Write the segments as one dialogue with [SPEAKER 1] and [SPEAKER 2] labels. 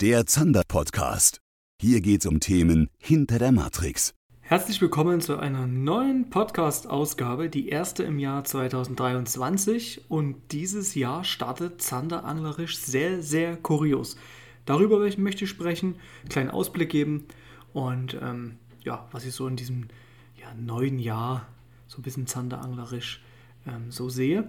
[SPEAKER 1] der Zander Podcast. Hier geht's um Themen hinter der Matrix.
[SPEAKER 2] Herzlich willkommen zu einer neuen Podcast-Ausgabe, die erste im Jahr 2023. Und dieses Jahr startet Zander anglerisch sehr, sehr kurios. Darüber möchte ich sprechen, einen kleinen Ausblick geben und ähm, ja, was ich so in diesem ja, neuen Jahr so ein bisschen zanderanglerisch ähm, so sehe.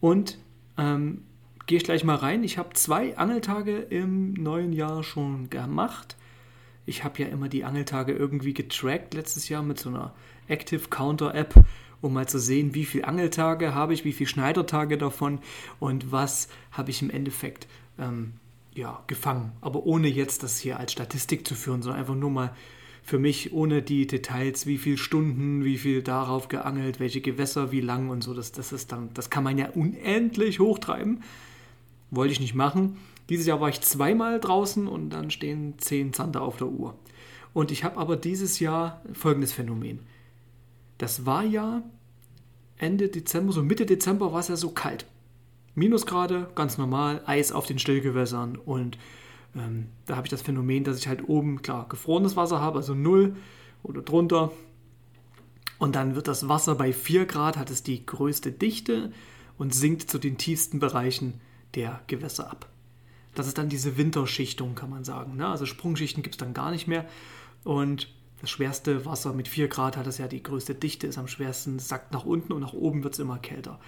[SPEAKER 2] Und ähm, gehe ich gleich mal rein. Ich habe zwei Angeltage im neuen Jahr schon gemacht. Ich habe ja immer die Angeltage irgendwie getrackt letztes Jahr mit so einer Active Counter App, um mal zu sehen, wie viele Angeltage habe ich, wie viele Schneidertage davon und was habe ich im Endeffekt ähm, ja, gefangen. Aber ohne jetzt das hier als Statistik zu führen, sondern einfach nur mal für mich ohne die Details, wie viele Stunden, wie viel darauf geangelt, welche Gewässer, wie lang und so. Das, das, ist dann, das kann man ja unendlich hochtreiben. Wollte ich nicht machen. Dieses Jahr war ich zweimal draußen und dann stehen zehn Zander auf der Uhr. Und ich habe aber dieses Jahr folgendes Phänomen. Das war ja Ende Dezember, so Mitte Dezember war es ja so kalt. Minusgrade, ganz normal, Eis auf den Stillgewässern und ähm, da habe ich das Phänomen, dass ich halt oben, klar, gefrorenes Wasser habe, also 0 oder drunter. Und dann wird das Wasser bei 4 Grad, hat es die größte Dichte und sinkt zu den tiefsten Bereichen der Gewässer ab. Das ist dann diese Winterschichtung, kann man sagen. Ne? Also Sprungschichten gibt es dann gar nicht mehr. Und das schwerste Wasser mit 4 Grad hat es ja die größte Dichte, ist am schwersten, sackt nach unten und nach oben wird es immer kälter.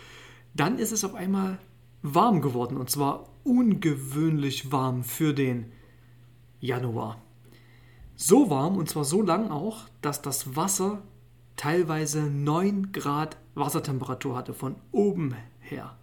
[SPEAKER 2] Dann ist es auf einmal warm geworden und zwar ungewöhnlich warm für den Januar. So warm und zwar so lang auch, dass das Wasser teilweise 9 Grad Wassertemperatur hatte von oben her.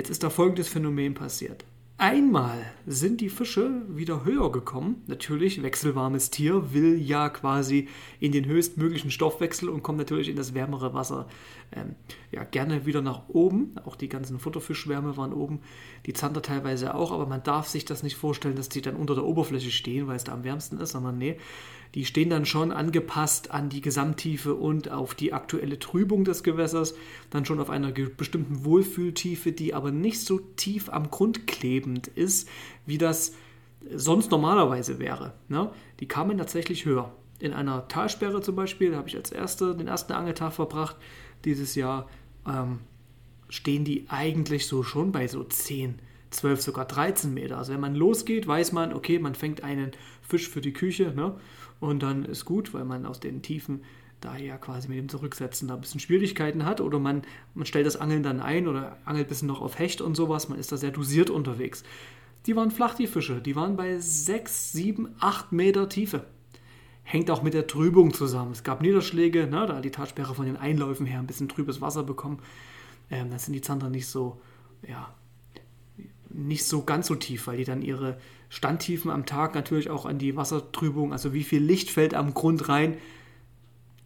[SPEAKER 2] Jetzt ist da folgendes Phänomen passiert. Einmal sind die Fische wieder höher gekommen. Natürlich, wechselwarmes Tier will ja quasi in den höchstmöglichen Stoffwechsel und kommt natürlich in das wärmere Wasser ähm, ja, gerne wieder nach oben. Auch die ganzen Futterfischwärme waren oben, die Zander teilweise auch, aber man darf sich das nicht vorstellen, dass die dann unter der Oberfläche stehen, weil es da am wärmsten ist, sondern nee, die stehen dann schon angepasst an die Gesamttiefe und auf die aktuelle Trübung des Gewässers, dann schon auf einer bestimmten Wohlfühltiefe, die aber nicht so tief am Grund klebend ist, wie das sonst normalerweise wäre. Ne? Die kamen tatsächlich höher. In einer Talsperre zum Beispiel, da habe ich als erste den ersten Angeltag verbracht dieses Jahr, ähm, stehen die eigentlich so schon bei so 10, 12, sogar 13 Meter. Also wenn man losgeht, weiß man, okay, man fängt einen Fisch für die Küche ne? und dann ist gut, weil man aus den Tiefen da ja quasi mit dem Zurücksetzen da ein bisschen Schwierigkeiten hat oder man, man stellt das Angeln dann ein oder angelt ein bisschen noch auf Hecht und sowas, man ist da sehr dosiert unterwegs. Die waren flach, die Fische, die waren bei 6, 7, 8 Meter Tiefe. Hängt auch mit der Trübung zusammen. Es gab Niederschläge, ne, da hat die Tatsperre von den Einläufen her ein bisschen trübes Wasser bekommen. Ähm, da sind die Zander nicht so, ja, nicht so ganz so tief, weil die dann ihre Standtiefen am Tag natürlich auch an die Wassertrübung, also wie viel Licht fällt am Grund rein,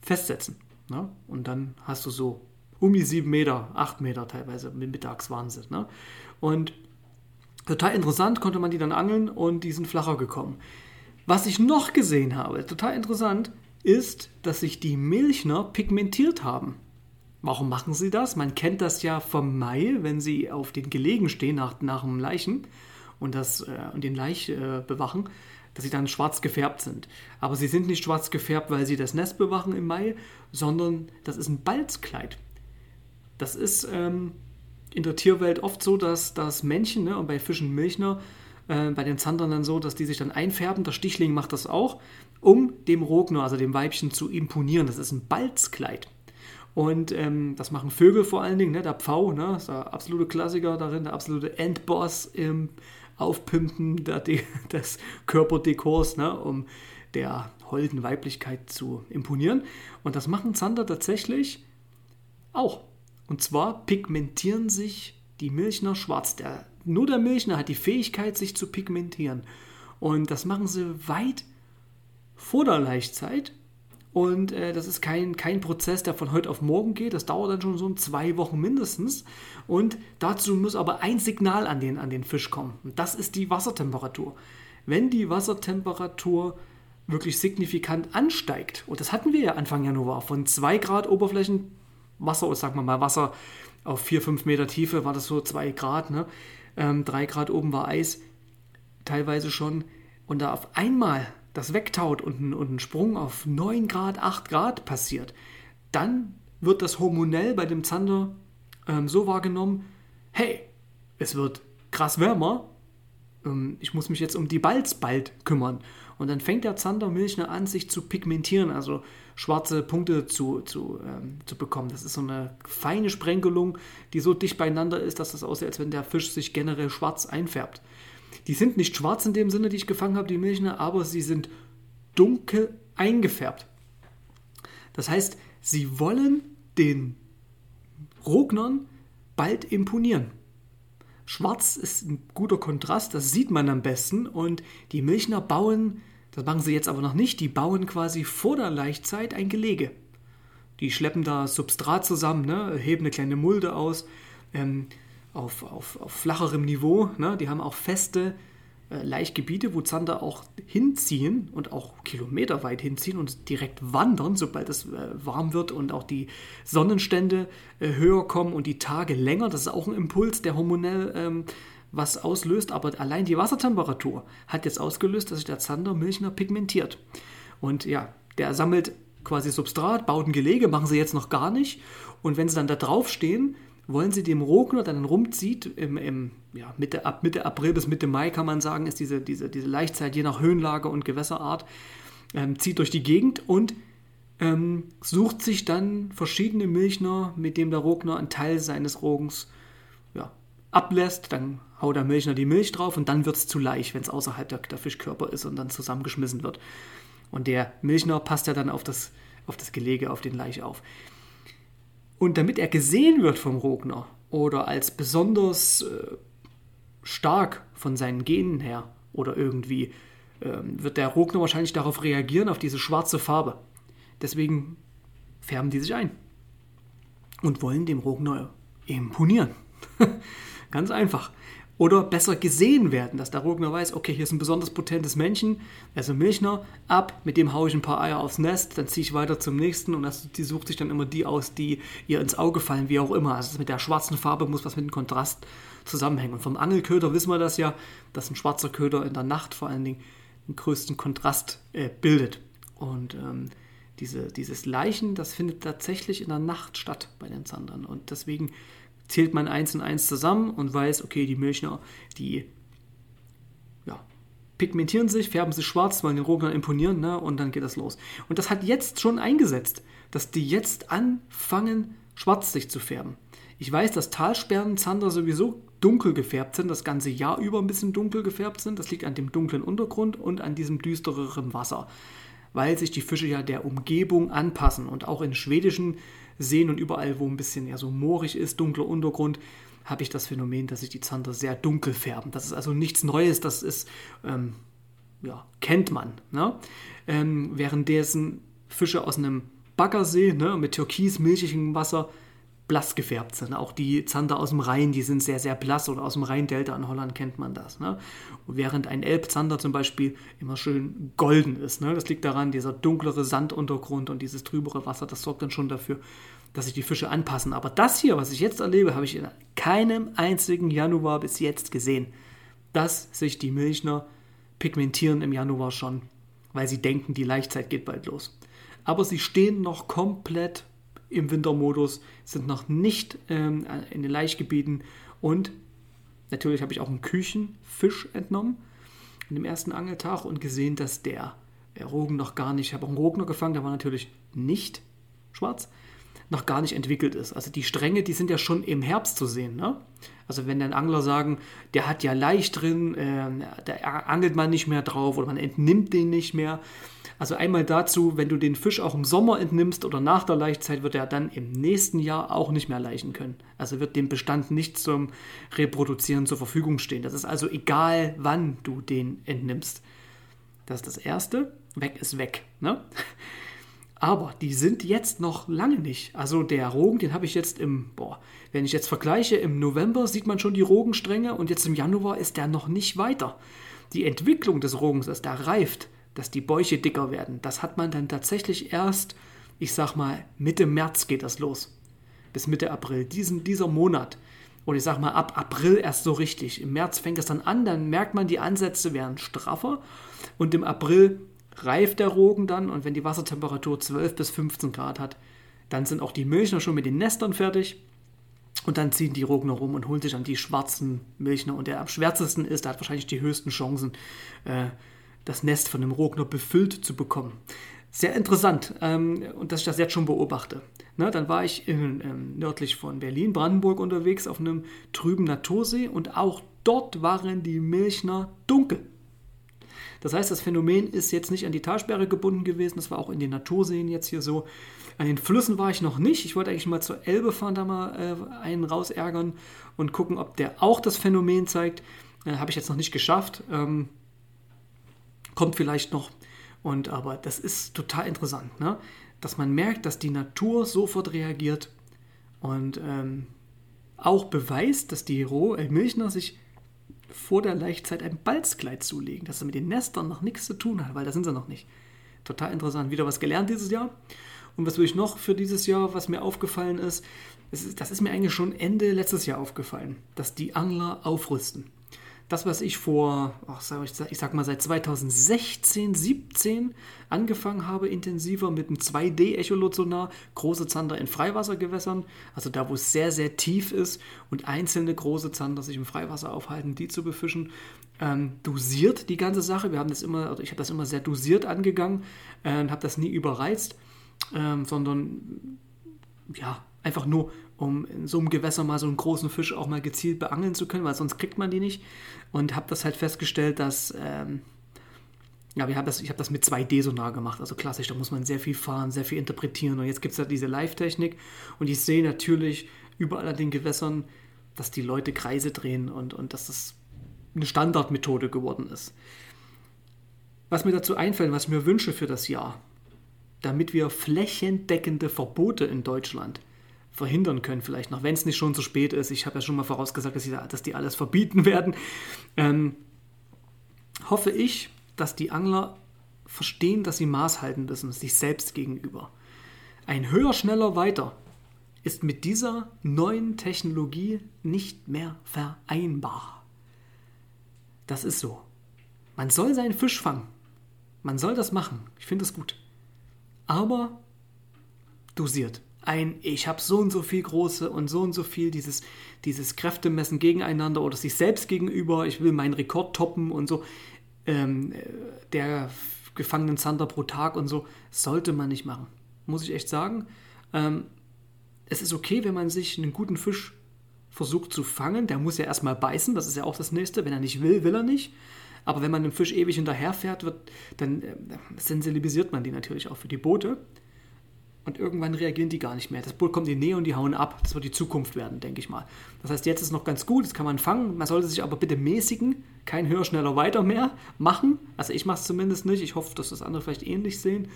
[SPEAKER 2] festsetzen. Ne? Und dann hast du so um die sieben Meter, acht Meter teilweise, mittags waren sie. Ne? Und total interessant konnte man die dann angeln und die sind flacher gekommen. Was ich noch gesehen habe, total interessant, ist, dass sich die Milchner pigmentiert haben. Warum machen sie das? Man kennt das ja vom Mai, wenn sie auf den Gelegen stehen nach, nach dem Leichen und, das, äh, und den Laich äh, bewachen, dass sie dann schwarz gefärbt sind. Aber sie sind nicht schwarz gefärbt, weil sie das Nest bewachen im Mai, sondern das ist ein Balzkleid. Das ist ähm, in der Tierwelt oft so, dass das Männchen, ne, und bei Fischen Milchner, äh, bei den Zandern dann so, dass die sich dann einfärben. Der Stichling macht das auch, um dem Rogner, also dem Weibchen, zu imponieren. Das ist ein Balzkleid. Und ähm, das machen Vögel vor allen Dingen, ne? der Pfau, ne? ist der absolute Klassiker darin, der absolute Endboss im Aufpimpen des Körperdekors, ne? um der holden Weiblichkeit zu imponieren. Und das machen Zander tatsächlich auch. Und zwar pigmentieren sich die Milchner schwarz. Der, nur der Milchner hat die Fähigkeit, sich zu pigmentieren. Und das machen sie weit vor der Laichzeit und äh, das ist kein, kein Prozess, der von heute auf morgen geht. Das dauert dann schon so zwei Wochen mindestens. Und dazu muss aber ein Signal an den, an den Fisch kommen. Und das ist die Wassertemperatur. Wenn die Wassertemperatur wirklich signifikant ansteigt, und das hatten wir ja Anfang Januar, von 2 Grad Oberflächenwasser, sagen wir mal Wasser auf 4, 5 Meter Tiefe war das so 2 Grad, ne? Ähm, 3 Grad oben war Eis. teilweise schon und da auf einmal das wegtaut und und ein Sprung auf 9 Grad, 8 Grad passiert, dann wird das hormonell bei dem Zander ähm, so wahrgenommen, hey, es wird krass wärmer, ähm, ich muss mich jetzt um die Balz bald kümmern. Und dann fängt der Zander Milchner an, sich zu pigmentieren, also schwarze Punkte zu, zu, ähm, zu bekommen. Das ist so eine feine Sprenkelung, die so dicht beieinander ist, dass das aussieht, als wenn der Fisch sich generell schwarz einfärbt. Die sind nicht schwarz in dem Sinne, die ich gefangen habe, die Milchner, aber sie sind dunkel eingefärbt. Das heißt, sie wollen den Rognern bald imponieren. Schwarz ist ein guter Kontrast, das sieht man am besten. Und die Milchner bauen, das machen sie jetzt aber noch nicht, die bauen quasi vor der Laichzeit ein Gelege. Die schleppen da Substrat zusammen, ne, heben eine kleine Mulde aus ähm, auf, auf, auf flacherem Niveau. Ne, die haben auch feste äh, Laichgebiete, wo Zander auch hinziehen und auch kilometerweit hinziehen und direkt wandern, sobald es äh, warm wird und auch die Sonnenstände äh, höher kommen und die Tage länger. Das ist auch ein Impuls, der hormonell ähm, was auslöst, aber allein die Wassertemperatur hat jetzt ausgelöst, dass sich der Zander Milchner pigmentiert. Und ja, der sammelt quasi Substrat, baut ein Gelege, machen sie jetzt noch gar nicht. Und wenn sie dann da drauf stehen, wollen sie dem Rogner, dann rumzieht, im, im, ja, Mitte, ab Mitte April bis Mitte Mai kann man sagen, ist diese, diese, diese Laichzeit je nach Höhenlage und Gewässerart, ähm, zieht durch die Gegend und ähm, sucht sich dann verschiedene Milchner, mit dem der Rogner einen Teil seines Rogens ja, ablässt. Dann haut der Milchner die Milch drauf und dann wird es zu leicht, wenn es außerhalb der, der Fischkörper ist und dann zusammengeschmissen wird. Und der Milchner passt ja dann auf das, auf das Gelege, auf den Laich auf. Und damit er gesehen wird vom Rogner oder als besonders äh, stark von seinen Genen her oder irgendwie, äh, wird der Rogner wahrscheinlich darauf reagieren, auf diese schwarze Farbe. Deswegen färben die sich ein und wollen dem Rogner imponieren. Ganz einfach oder besser gesehen werden, dass der Rogner weiß, okay, hier ist ein besonders potentes Männchen, also Milchner, ab, mit dem haue ich ein paar Eier aufs Nest, dann ziehe ich weiter zum nächsten und das, die sucht sich dann immer die aus, die ihr ins Auge fallen, wie auch immer. Also mit der schwarzen Farbe muss was mit dem Kontrast zusammenhängen. Und vom Angelköder wissen wir das ja, dass ein schwarzer Köder in der Nacht vor allen Dingen den größten Kontrast äh, bildet. Und ähm, diese, dieses Leichen, das findet tatsächlich in der Nacht statt bei den Zandern. Und deswegen zählt man eins und eins zusammen und weiß, okay, die Milchner, die ja, pigmentieren sich, färben sich schwarz, wollen den Rognern imponieren, ne, und dann geht das los. Und das hat jetzt schon eingesetzt, dass die jetzt anfangen, schwarz sich zu färben. Ich weiß, dass Talsperrenzander sowieso dunkel gefärbt sind, das ganze Jahr über ein bisschen dunkel gefärbt sind. Das liegt an dem dunklen Untergrund und an diesem düstereren Wasser, weil sich die Fische ja der Umgebung anpassen. Und auch in schwedischen sehen und überall, wo ein bisschen ja so moorig ist, dunkler Untergrund, habe ich das Phänomen, dass sich die Zander sehr dunkel färben. Das ist also nichts Neues, das ist, ähm, ja, kennt man. Ne? Ähm, währenddessen Fische aus einem Baggersee ne, mit türkis-milchigem Wasser blass gefärbt sind. Auch die Zander aus dem Rhein, die sind sehr, sehr blass oder aus dem Rheindelta in Holland kennt man das. Ne? während ein Elbzander zum Beispiel immer schön golden ist. Ne? Das liegt daran, dieser dunklere Sanduntergrund und dieses trübere Wasser, das sorgt dann schon dafür, dass sich die Fische anpassen. Aber das hier, was ich jetzt erlebe, habe ich in keinem einzigen Januar bis jetzt gesehen, dass sich die Milchner pigmentieren im Januar schon, weil sie denken, die Laichzeit geht bald los. Aber sie stehen noch komplett im Wintermodus, sind noch nicht ähm, in den Laichgebieten. Und natürlich habe ich auch einen Küchenfisch entnommen an dem ersten Angeltag und gesehen, dass der, Rogen noch gar nicht, ich habe auch einen Rogner gefangen, der war natürlich nicht schwarz, noch gar nicht entwickelt ist. Also die Stränge, die sind ja schon im Herbst zu sehen. Ne? Also wenn dann Angler sagen, der hat ja leicht drin, äh, da angelt man nicht mehr drauf oder man entnimmt den nicht mehr, also einmal dazu, wenn du den Fisch auch im Sommer entnimmst oder nach der Laichzeit, wird er dann im nächsten Jahr auch nicht mehr laichen können. Also wird dem Bestand nicht zum Reproduzieren zur Verfügung stehen. Das ist also egal, wann du den entnimmst. Das ist das Erste. Weg ist weg. Ne? Aber die sind jetzt noch lange nicht. Also der Rogen, den habe ich jetzt im, boah, wenn ich jetzt vergleiche, im November sieht man schon die Rogenstränge und jetzt im Januar ist der noch nicht weiter. Die Entwicklung des Rogens, dass der reift, dass die Bäuche dicker werden. Das hat man dann tatsächlich erst, ich sag mal, Mitte März geht das los. Bis Mitte April, diesen, dieser Monat. oder ich sag mal ab April erst so richtig. Im März fängt es dann an, dann merkt man, die Ansätze werden straffer und im April reift der Rogen dann und wenn die Wassertemperatur 12 bis 15 Grad hat, dann sind auch die Milchner schon mit den Nestern fertig und dann ziehen die Rogner rum und holen sich dann die schwarzen Milchner und der am schwärzesten ist, der hat wahrscheinlich die höchsten Chancen, äh, das Nest von dem Rogner befüllt zu bekommen. Sehr interessant ähm, und dass ich das jetzt schon beobachte. Ne, dann war ich in, ähm, nördlich von Berlin, Brandenburg unterwegs auf einem trüben Natursee und auch dort waren die Milchner dunkel. Das heißt, das Phänomen ist jetzt nicht an die Talsperre gebunden gewesen, das war auch in den Naturseen jetzt hier so. An den Flüssen war ich noch nicht. Ich wollte eigentlich mal zur Elbe fahren, da mal äh, einen rausärgern und gucken, ob der auch das Phänomen zeigt. Äh, Habe ich jetzt noch nicht geschafft. Ähm, kommt vielleicht noch. Und aber das ist total interessant. Ne? dass man merkt, dass die Natur sofort reagiert und ähm, auch beweist, dass die Roh äh, Milchner sich vor der Laichzeit ein Balzkleid zulegen, dass er mit den Nestern noch nichts zu tun hat, weil da sind sie noch nicht. Total interessant. Wieder was gelernt dieses Jahr. Und was will ich noch für dieses Jahr, was mir aufgefallen ist, das ist mir eigentlich schon Ende letztes Jahr aufgefallen, dass die Angler aufrüsten das, was ich vor, ach, ich sag mal seit 2016, 17 angefangen habe, intensiver mit einem 2D-Echolot-Sonar, große Zander in Freiwassergewässern, also da, wo es sehr, sehr tief ist und einzelne große Zander sich im Freiwasser aufhalten, die zu befischen, ähm, dosiert die ganze Sache. Wir haben das immer, also ich habe das immer sehr dosiert angegangen äh, habe das nie überreizt, ähm, sondern ja, einfach nur um in so einem Gewässer mal so einen großen Fisch auch mal gezielt beangeln zu können, weil sonst kriegt man die nicht. Und habe das halt festgestellt, dass, ähm, ja, wir haben das, ich habe das mit 2D-Sonar gemacht, also klassisch, da muss man sehr viel fahren, sehr viel interpretieren. Und jetzt gibt es halt diese Live-Technik und ich sehe natürlich überall an den Gewässern, dass die Leute Kreise drehen und, und dass das eine Standardmethode geworden ist. Was mir dazu einfällt, was ich mir wünsche für das Jahr, damit wir flächendeckende Verbote in Deutschland verhindern können, vielleicht noch, wenn es nicht schon zu spät ist. Ich habe ja schon mal vorausgesagt, dass die, dass die alles verbieten werden. Ähm, hoffe ich, dass die Angler verstehen, dass sie Maß halten müssen, sich selbst gegenüber. Ein höher, schneller, weiter ist mit dieser neuen Technologie nicht mehr vereinbar. Das ist so. Man soll seinen Fisch fangen. Man soll das machen. Ich finde es gut. Aber dosiert ein, ich habe so und so viel große und so und so viel, dieses, dieses Kräftemessen gegeneinander oder sich selbst gegenüber, ich will meinen Rekord toppen und so, ähm, der gefangenen Zander pro Tag und so, sollte man nicht machen. Muss ich echt sagen. Ähm, es ist okay, wenn man sich einen guten Fisch versucht zu fangen, der muss ja erstmal beißen, das ist ja auch das nächste. Wenn er nicht will, will er nicht. Aber wenn man dem Fisch ewig hinterherfährt, wird, dann äh, sensibilisiert man die natürlich auch für die Boote. Und irgendwann reagieren die gar nicht mehr. Das Boot kommt in die Nähe und die hauen ab. Das wird die Zukunft werden, denke ich mal. Das heißt, jetzt ist noch ganz gut, das kann man fangen. Man sollte sich aber bitte mäßigen, kein höher, schneller, weiter mehr machen. Also ich mache es zumindest nicht. Ich hoffe, dass das andere vielleicht ähnlich sehen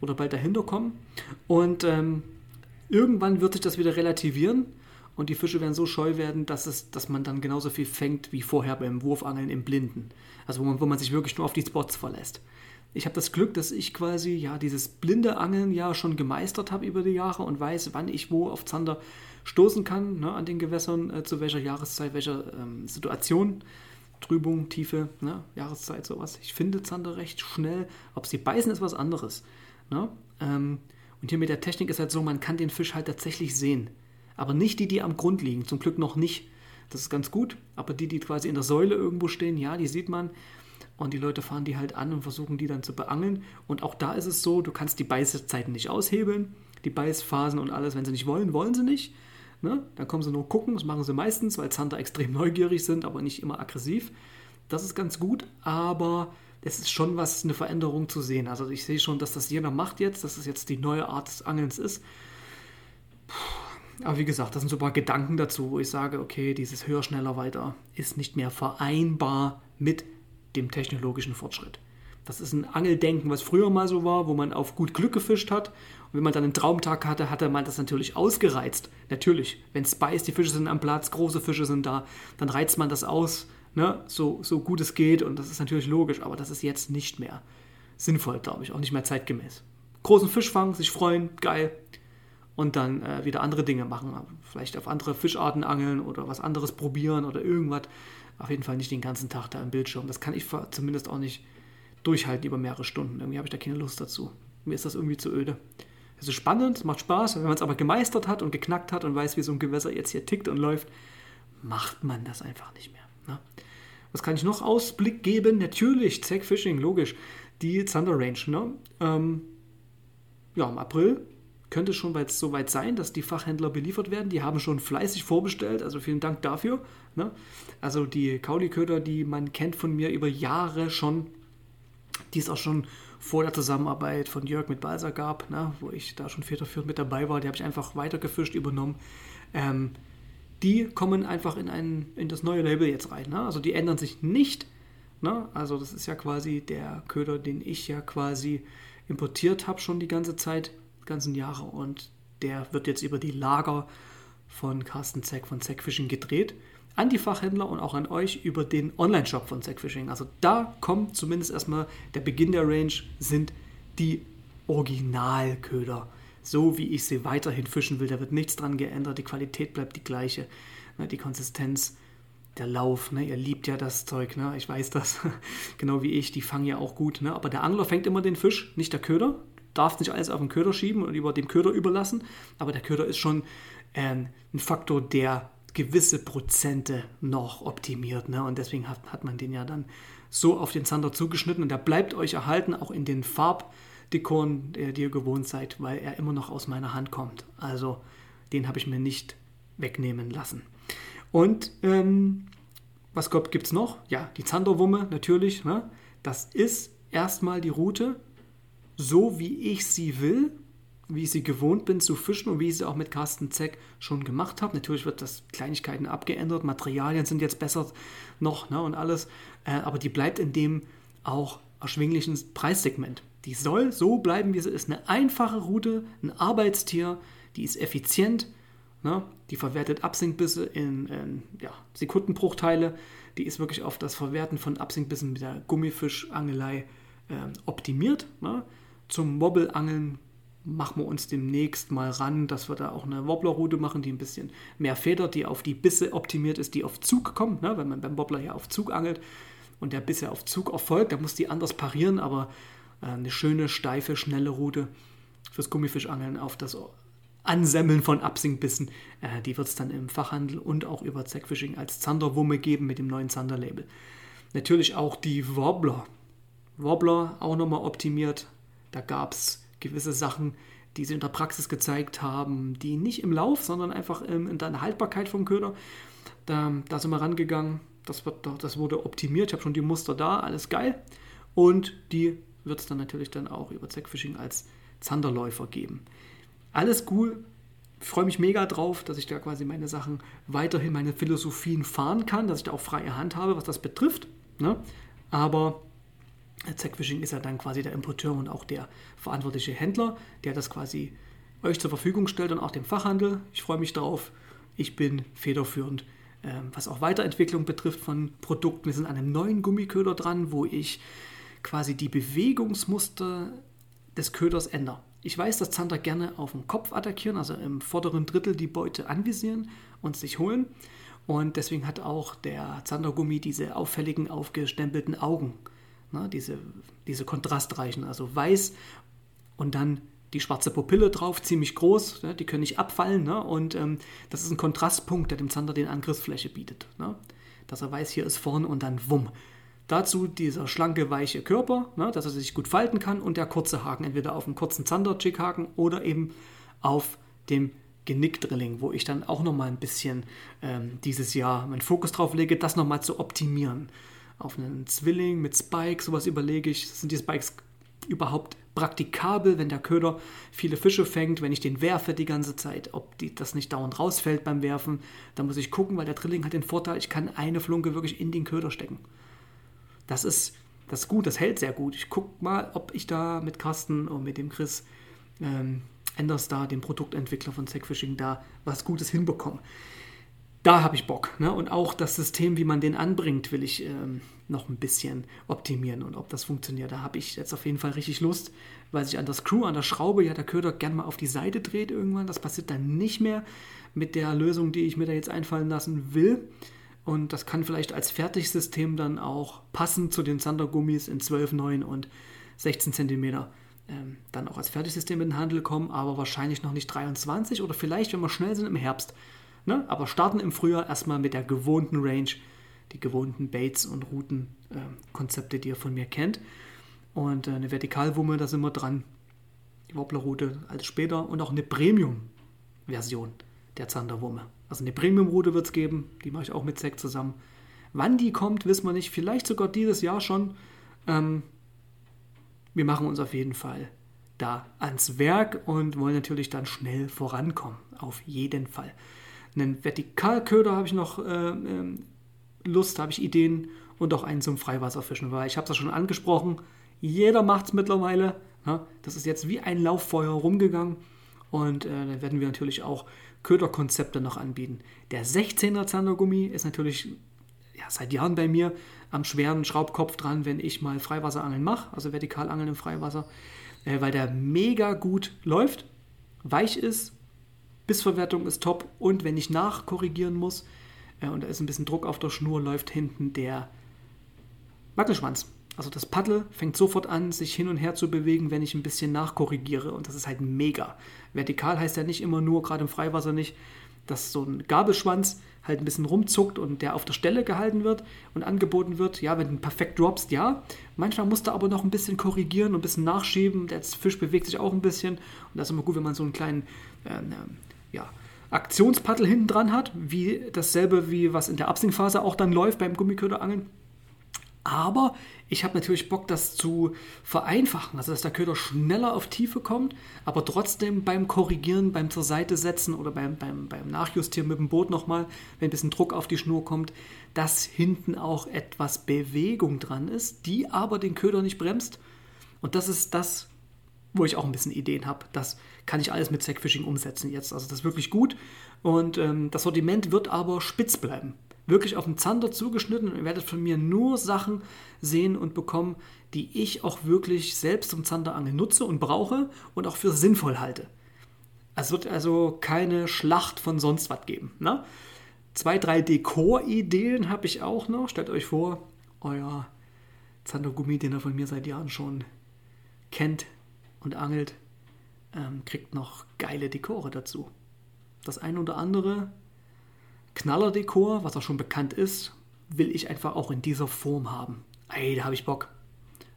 [SPEAKER 2] oder bald dahinter kommen. Und ähm, irgendwann wird sich das wieder relativieren und die Fische werden so scheu werden, dass, es, dass man dann genauso viel fängt wie vorher beim Wurfangeln im Blinden. Also wo man, wo man sich wirklich nur auf die Spots verlässt ich habe das Glück, dass ich quasi ja dieses blinde Angeln ja schon gemeistert habe über die Jahre und weiß, wann ich wo auf Zander stoßen kann, ne, an den Gewässern, äh, zu welcher Jahreszeit, welcher ähm, Situation. Trübung, Tiefe, ne, Jahreszeit, sowas. Ich finde Zander recht schnell. Ob sie beißen, ist was anderes. Ne? Ähm, und hier mit der Technik ist halt so, man kann den Fisch halt tatsächlich sehen. Aber nicht die, die am Grund liegen. Zum Glück noch nicht. Das ist ganz gut. Aber die, die quasi in der Säule irgendwo stehen, ja, die sieht man. Und die Leute fahren die halt an und versuchen die dann zu beangeln. Und auch da ist es so, du kannst die Beißzeiten nicht aushebeln, die Beißphasen und alles. Wenn sie nicht wollen, wollen sie nicht. Ne? Dann kommen sie nur gucken, das machen sie meistens, weil Zander extrem neugierig sind, aber nicht immer aggressiv. Das ist ganz gut, aber es ist schon was, eine Veränderung zu sehen. Also ich sehe schon, dass das jeder macht jetzt, dass es jetzt die neue Art des Angelns ist. Aber wie gesagt, das sind so ein paar Gedanken dazu, wo ich sage, okay, dieses höher, schneller, weiter ist nicht mehr vereinbar mit dem technologischen Fortschritt. Das ist ein Angeldenken, was früher mal so war, wo man auf gut Glück gefischt hat. Und wenn man dann einen Traumtag hatte, hatte man das natürlich ausgereizt. Natürlich, wenn Spice, die Fische sind am Platz, große Fische sind da, dann reizt man das aus, ne? so, so gut es geht. Und das ist natürlich logisch, aber das ist jetzt nicht mehr sinnvoll, glaube ich, auch nicht mehr zeitgemäß. Großen Fisch fangen, sich freuen, geil. und dann äh, wieder andere Dinge machen. Vielleicht auf andere Fischarten angeln oder was anderes probieren oder irgendwas. Auf jeden Fall nicht den ganzen Tag da im Bildschirm. Das kann ich zumindest auch nicht durchhalten über mehrere Stunden. Irgendwie habe ich da keine Lust dazu. Mir ist das irgendwie zu öde. Es ist spannend, macht Spaß. Wenn man es aber gemeistert hat und geknackt hat und weiß, wie so ein Gewässer jetzt hier tickt und läuft, macht man das einfach nicht mehr. Ne? Was kann ich noch Ausblick geben? Natürlich, Zack Fishing, logisch. Die Thunder Range. Ne? Ähm, ja, im April könnte schon bald so weit sein, dass die Fachhändler beliefert werden. Die haben schon fleißig vorbestellt, also vielen Dank dafür. Ne? Also die Kauliköder, die man kennt von mir über Jahre schon, die es auch schon vor der Zusammenarbeit von Jörg mit Balsa gab, ne? wo ich da schon federführend mit dabei war, die habe ich einfach weitergefischt, übernommen. Ähm, die kommen einfach in, ein, in das neue Label jetzt rein. Ne? Also die ändern sich nicht. Ne? Also das ist ja quasi der Köder, den ich ja quasi importiert habe schon die ganze Zeit ganzen Jahre und der wird jetzt über die Lager von Carsten Zeck von Zeck Fishing gedreht. An die Fachhändler und auch an euch über den Online-Shop von Zeck Fishing. Also da kommt zumindest erstmal der Beginn der Range, sind die Originalköder. So wie ich sie weiterhin fischen will. Da wird nichts dran geändert. Die Qualität bleibt die gleiche. Ne, die Konsistenz, der Lauf. Ne? Ihr liebt ja das Zeug. Ne? Ich weiß das. genau wie ich. Die fangen ja auch gut. Aber der Angler fängt immer den Fisch, nicht der Köder darfst nicht alles auf den Köder schieben und über dem Köder überlassen, aber der Köder ist schon ähm, ein Faktor, der gewisse Prozente noch optimiert. Ne? Und deswegen hat, hat man den ja dann so auf den Zander zugeschnitten und der bleibt euch erhalten, auch in den Farbdekoren, die ihr gewohnt seid, weil er immer noch aus meiner Hand kommt. Also den habe ich mir nicht wegnehmen lassen. Und ähm, was gibt es noch? Ja, die Zanderwumme natürlich. Ne? Das ist erstmal die Route, so, wie ich sie will, wie ich sie gewohnt bin zu fischen und wie ich sie auch mit Carsten Zeck schon gemacht habe. Natürlich wird das Kleinigkeiten abgeändert, Materialien sind jetzt besser noch ne, und alles, äh, aber die bleibt in dem auch erschwinglichen Preissegment. Die soll so bleiben, wie sie ist. Eine einfache Route, ein Arbeitstier, die ist effizient, ne, die verwertet Absinkbisse in, in ja, Sekundenbruchteile, die ist wirklich auf das Verwerten von Absinkbissen mit der Gummifischangelei äh, optimiert. Ne. Zum Wobbleangeln machen wir uns demnächst mal ran, dass wir da auch eine Wobblerroute machen, die ein bisschen mehr federt, die auf die Bisse optimiert ist, die auf Zug kommt, ne? wenn man beim Wobbler ja auf Zug angelt und der Bisse auf Zug erfolgt, da muss die anders parieren, aber äh, eine schöne, steife, schnelle Route fürs Gummifischangeln auf das Ansemmeln von Absinkbissen, äh, die wird es dann im Fachhandel und auch über Zackfishing als Zanderwumme geben mit dem neuen Zander-Label. Natürlich auch die Wobbler. Wobbler auch nochmal optimiert, da gab es gewisse Sachen, die sie in der Praxis gezeigt haben, die nicht im Lauf, sondern einfach in der Haltbarkeit vom Köder. Da, da sind wir rangegangen, das, wird, das wurde optimiert, ich habe schon die Muster da, alles geil. Und die wird es dann natürlich dann auch über Zackfishing als Zanderläufer geben. Alles cool, ich freue mich mega drauf, dass ich da quasi meine Sachen weiterhin, meine Philosophien fahren kann, dass ich da auch freie Hand habe, was das betrifft. Ne? Aber Zackfishing ist ja dann quasi der Importeur und auch der verantwortliche Händler, der das quasi euch zur Verfügung stellt und auch dem Fachhandel. Ich freue mich drauf. Ich bin federführend, ähm, was auch Weiterentwicklung betrifft von Produkten. Wir sind an einem neuen Gummiköder dran, wo ich quasi die Bewegungsmuster des Köders ändere. Ich weiß, dass Zander gerne auf dem Kopf attackieren, also im vorderen Drittel die Beute anvisieren und sich holen. Und deswegen hat auch der Zandergummi diese auffälligen, aufgestempelten Augen Ne? Diese, diese kontrastreichen, also weiß und dann die schwarze Pupille drauf, ziemlich groß, ne? die können nicht abfallen. Ne? Und ähm, das ist ein Kontrastpunkt, der dem Zander den Angriffsfläche bietet. Ne? Dass er weiß, hier ist vorn und dann wumm. Dazu dieser schlanke, weiche Körper, ne? dass er sich gut falten kann und der kurze Haken, entweder auf dem kurzen Zander-Chick-Haken oder eben auf dem Genickdrilling, wo ich dann auch nochmal ein bisschen ähm, dieses Jahr meinen Fokus drauf lege, das nochmal zu optimieren auf einen Zwilling mit Spike, sowas überlege ich. Sind die Spikes überhaupt praktikabel, wenn der Köder viele Fische fängt, wenn ich den werfe die ganze Zeit, ob die, das nicht dauernd rausfällt beim Werfen. Da muss ich gucken, weil der Drilling hat den Vorteil, ich kann eine Flunke wirklich in den Köder stecken. Das ist, das ist gut, das hält sehr gut. Ich gucke mal, ob ich da mit Carsten und mit dem Chris ähm, Enders dem Produktentwickler von Sackfishing, da was Gutes hinbekomme. Da habe ich Bock. Ne? Und auch das System, wie man den anbringt, will ich ähm, noch ein bisschen optimieren. Und ob das funktioniert, da habe ich jetzt auf jeden Fall richtig Lust, weil sich an der Screw, an der Schraube ja der Köder gern mal auf die Seite dreht irgendwann. Das passiert dann nicht mehr mit der Lösung, die ich mir da jetzt einfallen lassen will. Und das kann vielleicht als Fertigsystem dann auch passend zu den Zandergummis in 12, 9 und 16 cm ähm, dann auch als Fertigsystem in den Handel kommen, aber wahrscheinlich noch nicht 23 oder vielleicht, wenn wir schnell sind, im Herbst. Ne? Aber starten im Frühjahr erstmal mit der gewohnten Range, die gewohnten Baits und Routenkonzepte, äh, die ihr von mir kennt. Und äh, eine Vertikalwumme, da sind wir dran. Die Wobblerroute alles später und auch eine Premium-Version der Zanderwumme. Also eine Premium-Route wird es geben, die mache ich auch mit Zack zusammen. Wann die kommt, wissen wir nicht. Vielleicht sogar dieses Jahr schon. Ähm, wir machen uns auf jeden Fall da ans Werk und wollen natürlich dann schnell vorankommen. Auf jeden Fall. Einen Vertikalköder habe ich noch äh, äh, Lust, habe ich Ideen und auch einen zum Freiwasserfischen, weil ich habe es ja schon angesprochen, jeder macht es mittlerweile. Ja, das ist jetzt wie ein Lauffeuer rumgegangen und äh, dann werden wir natürlich auch Köderkonzepte noch anbieten. Der 16er Zandergummi ist natürlich ja, seit Jahren bei mir am schweren Schraubkopf dran, wenn ich mal Freiwasserangeln mache, also Vertikalangeln im Freiwasser, äh, weil der mega gut läuft, weich ist, Bissverwertung ist top und wenn ich nachkorrigieren muss äh, und da ist ein bisschen Druck auf der Schnur, läuft hinten der Wackelschwanz. Also das Paddel fängt sofort an, sich hin und her zu bewegen, wenn ich ein bisschen nachkorrigiere und das ist halt mega. Vertikal heißt ja nicht immer nur, gerade im Freiwasser nicht, dass so ein Gabelschwanz halt ein bisschen rumzuckt und der auf der Stelle gehalten wird und angeboten wird. Ja, wenn du perfekt droppst, ja. Manchmal musst du aber noch ein bisschen korrigieren und ein bisschen nachschieben. Der Fisch bewegt sich auch ein bisschen. Und das ist immer gut, wenn man so einen kleinen äh, ja, Aktionspaddel hinten dran hat, wie dasselbe wie was in der Absinkphase auch dann läuft beim Gummiköderangeln. Aber ich habe natürlich Bock, das zu vereinfachen, also dass der Köder schneller auf Tiefe kommt, aber trotzdem beim Korrigieren, beim zur Seite setzen oder beim, beim, beim Nachjustieren mit dem Boot nochmal, wenn ein bisschen Druck auf die Schnur kommt, dass hinten auch etwas Bewegung dran ist, die aber den Köder nicht bremst. Und das ist das, wo ich auch ein bisschen Ideen habe. Das kann ich alles mit Sackfishing umsetzen jetzt. Also das ist wirklich gut. Und ähm, das Sortiment wird aber spitz bleiben. Wirklich auf den Zander zugeschnitten und ihr werdet von mir nur Sachen sehen und bekommen, die ich auch wirklich selbst zum Zanderangeln nutze und brauche und auch für sinnvoll halte. Es wird also keine Schlacht von sonst was geben. Ne? Zwei, drei Dekor-Ideen habe ich auch noch. Stellt euch vor, euer Zandergummi, den ihr von mir seit Jahren schon kennt, und angelt, ähm, kriegt noch geile Dekore dazu. Das ein oder andere Knallerdekor, was auch schon bekannt ist, will ich einfach auch in dieser Form haben. Ey, da habe ich Bock.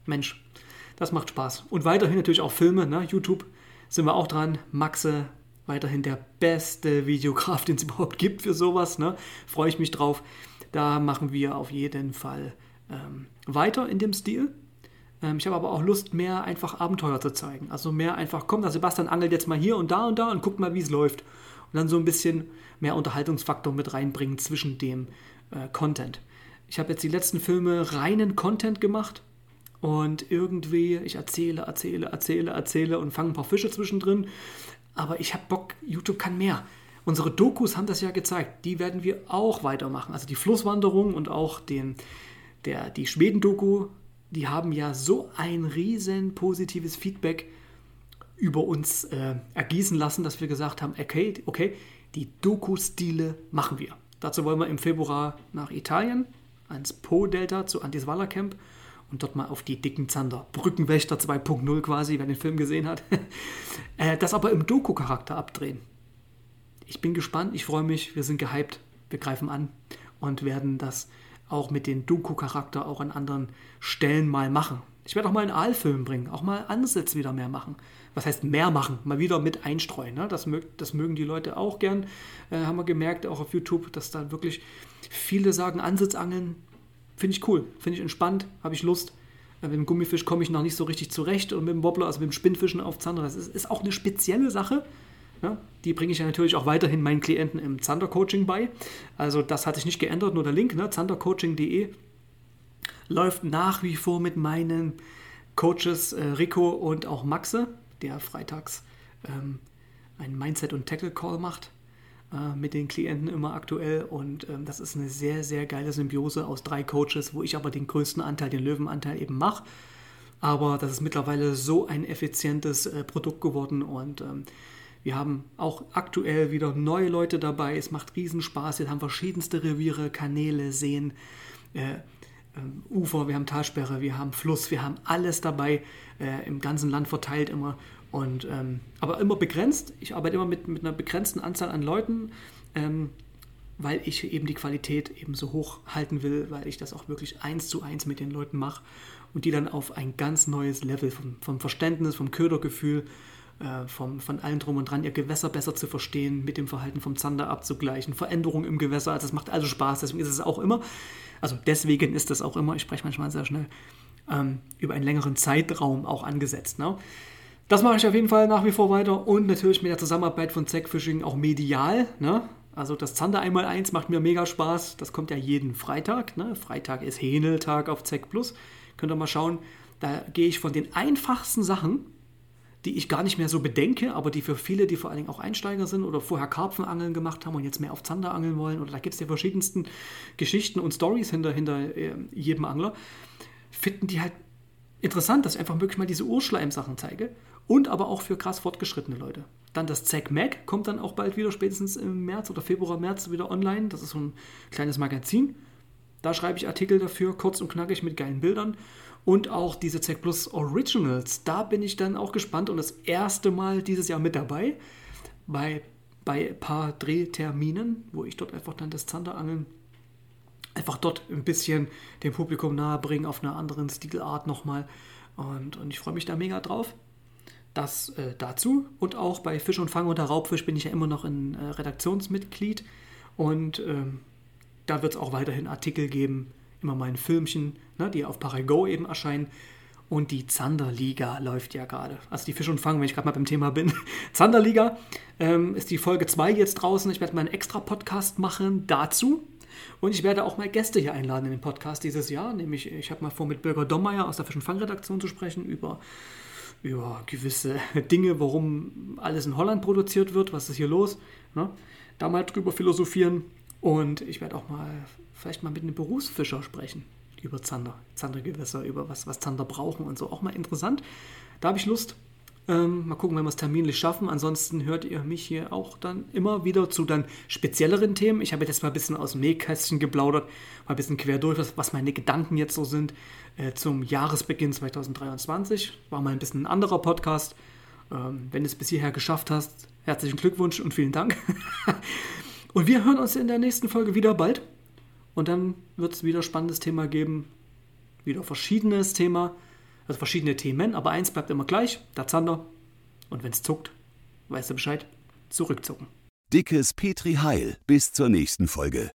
[SPEAKER 2] Mensch, das macht Spaß. Und weiterhin natürlich auch Filme, ne? YouTube sind wir auch dran. Maxe, weiterhin der beste Videograf, den es überhaupt gibt für sowas. Ne? Freue ich mich drauf. Da machen wir auf jeden Fall ähm, weiter in dem Stil. Ähm, ich habe aber auch Lust, mehr einfach Abenteuer zu zeigen. Also mehr einfach, komm, der Sebastian angelt jetzt mal hier und da und da und guckt mal, wie es läuft. Und dann so ein bisschen mehr Unterhaltungsfaktor mit reinbringen zwischen dem äh, Content. Ich habe jetzt die letzten Filme reinen Content gemacht und irgendwie, ich erzähle, erzähle, erzähle, erzähle und fange ein paar Fische zwischendrin. Aber ich habe Bock, YouTube kann mehr. Unsere Dokus haben das ja gezeigt. Die werden wir auch weitermachen. Also die Flusswanderung und auch den, der, die Schweden-Doku die haben ja so ein riesen positives Feedback über uns äh, ergießen lassen, dass wir gesagt haben, okay, okay, die Doku-Stile machen wir. Dazu wollen wir im Februar nach Italien, ans Po-Delta zu Antiswala Camp und dort mal auf die dicken Zander, Brückenwächter 2.0 quasi, wer den Film gesehen hat, äh, das aber im Doku-Charakter abdrehen. Ich bin gespannt, ich freue mich, wir sind gehypt, wir greifen an und werden das auch mit dem Doku-Charakter auch an anderen Stellen mal machen. Ich werde auch mal einen Aalfilm bringen, auch mal Ansätze wieder mehr machen. Was heißt mehr machen? Mal wieder mit einstreuen. Ne? Das, mög, das mögen die Leute auch gern. Äh, haben wir gemerkt, auch auf YouTube, dass da wirklich viele sagen, Ansitzangeln finde ich cool, finde ich entspannt, habe ich Lust. Äh, mit dem Gummifisch komme ich noch nicht so richtig zurecht und mit dem Wobbler, also mit dem Spinnfischen auf Zander, das ist, ist auch eine spezielle Sache. Ja, die bringe ich ja natürlich auch weiterhin meinen Klienten im Zander-Coaching bei. Also das hat sich nicht geändert, nur der Link, ne, zandercoaching.de läuft nach wie vor mit meinen Coaches äh, Rico und auch Maxe, der freitags ähm, einen Mindset- und Tackle-Call macht. äh, mit den Klienten immer aktuell und ähm, das ist eine sehr, sehr geile Symbiose aus drei Coaches, wo ich aber den größten Anteil, den Löwenanteil eben mache. Aber das ist mittlerweile so ein effizientes äh, Produkt geworden und ähm, wir haben auch aktuell wieder neue Leute dabei. Es macht Riesenspaß. Wir haben verschiedenste Reviere, Kanäle, Seen, äh, äh, Ufer, wir haben Talsperre, wir haben Fluss, wir haben alles dabei, äh, im ganzen Land verteilt immer. Und, ähm, aber immer begrenzt. Ich arbeite immer mit, mit einer begrenzten Anzahl an Leuten, ähm, weil ich eben die Qualität eben so hoch halten will, weil ich das auch wirklich eins zu eins mit den Leuten mache und die dann auf ein ganz neues Level vom, vom Verständnis, vom Ködergefühl, äh, vom, von allen drum und dran, ihr Gewässer besser zu verstehen, mit dem Verhalten vom Zander abzugleichen, Veränderungen im Gewässer. Also es macht also Spaß, deswegen ist es auch immer, also deswegen ist es auch immer, ich spreche manchmal sehr schnell, ähm, über einen längeren Zeitraum auch angesetzt. Ne? Das mache ich auf jeden Fall nach wie vor weiter und natürlich mit der Zusammenarbeit von Zack auch medial. Ne? Also das Zander einmal eins macht mir mega Spaß. Das kommt ja jeden Freitag. Ne? Freitag ist Hähneltag auf Zack Plus. Könnt ihr mal schauen. Da gehe ich von den einfachsten Sachen, die ich gar nicht mehr so bedenke, aber die für viele, die vor allen Dingen auch Einsteiger sind oder vorher Karpfenangeln gemacht haben und jetzt mehr auf Zander angeln wollen, oder da gibt es ja verschiedensten Geschichten und Stories hinter, hinter äh, jedem Angler, finden die halt interessant, dass ich einfach wirklich mal diese Urschleim-Sachen zeige und aber auch für krass fortgeschrittene Leute. Dann das Zack Mac kommt dann auch bald wieder, spätestens im März oder Februar, März wieder online. Das ist so ein kleines Magazin. Da schreibe ich Artikel dafür, kurz und knackig mit geilen Bildern. Und auch diese Zack Plus Originals. Da bin ich dann auch gespannt und das erste Mal dieses Jahr mit dabei. Bei, bei ein paar Drehterminen, wo ich dort einfach dann das Zanderangeln einfach dort ein bisschen dem Publikum nahe bringen auf einer anderen Stilart nochmal. Und, und ich freue mich da mega drauf. Das äh, dazu. Und auch bei Fisch und Fang oder Raubfisch bin ich ja immer noch ein äh, Redaktionsmitglied. Und ähm, da wird es auch weiterhin Artikel geben, immer mal ein Filmchen, ne, die auf Parago eben erscheinen. Und die Zanderliga läuft ja gerade. Also die Fisch und Fang, wenn ich gerade mal beim Thema bin. Zanderliga ähm, ist die Folge 2 jetzt draußen. Ich werde mal einen extra Podcast machen dazu. Und ich werde auch mal Gäste hier einladen in den Podcast dieses Jahr. Nämlich, ich habe mal vor, mit Bürger Dommeier aus der Fisch- und Fang-Redaktion zu sprechen über über gewisse Dinge, warum alles in Holland produziert wird, was ist hier los. Ne? Da mal drüber philosophieren. Und ich werde auch mal vielleicht mal mit einem Berufsfischer sprechen über Zander, Zandergewässer, über was, was Zander brauchen und so. Auch mal interessant. Da habe ich Lust. Ähm, mal gucken, wenn wir es terminlich schaffen. Ansonsten hört ihr mich hier auch dann immer wieder zu dann spezielleren Themen. Ich habe jetzt mal ein bisschen aus dem Nähkästchen geplaudert, mal ein bisschen quer durch, was, was meine Gedanken jetzt so sind äh, zum Jahresbeginn 2023. War mal ein bisschen ein anderer Podcast. Ähm, wenn du es bis hierher geschafft hast, herzlichen Glückwunsch und vielen Dank. und wir hören uns in der nächsten Folge wieder bald. Und dann wird es wieder spannendes Thema geben. Wieder verschiedenes Thema also verschiedene Themen, aber eins bleibt immer gleich, der Zander. Und wenn es zuckt, weißt du Bescheid, zurückzucken.
[SPEAKER 1] Dickes Petri Heil. Bis zur nächsten Folge.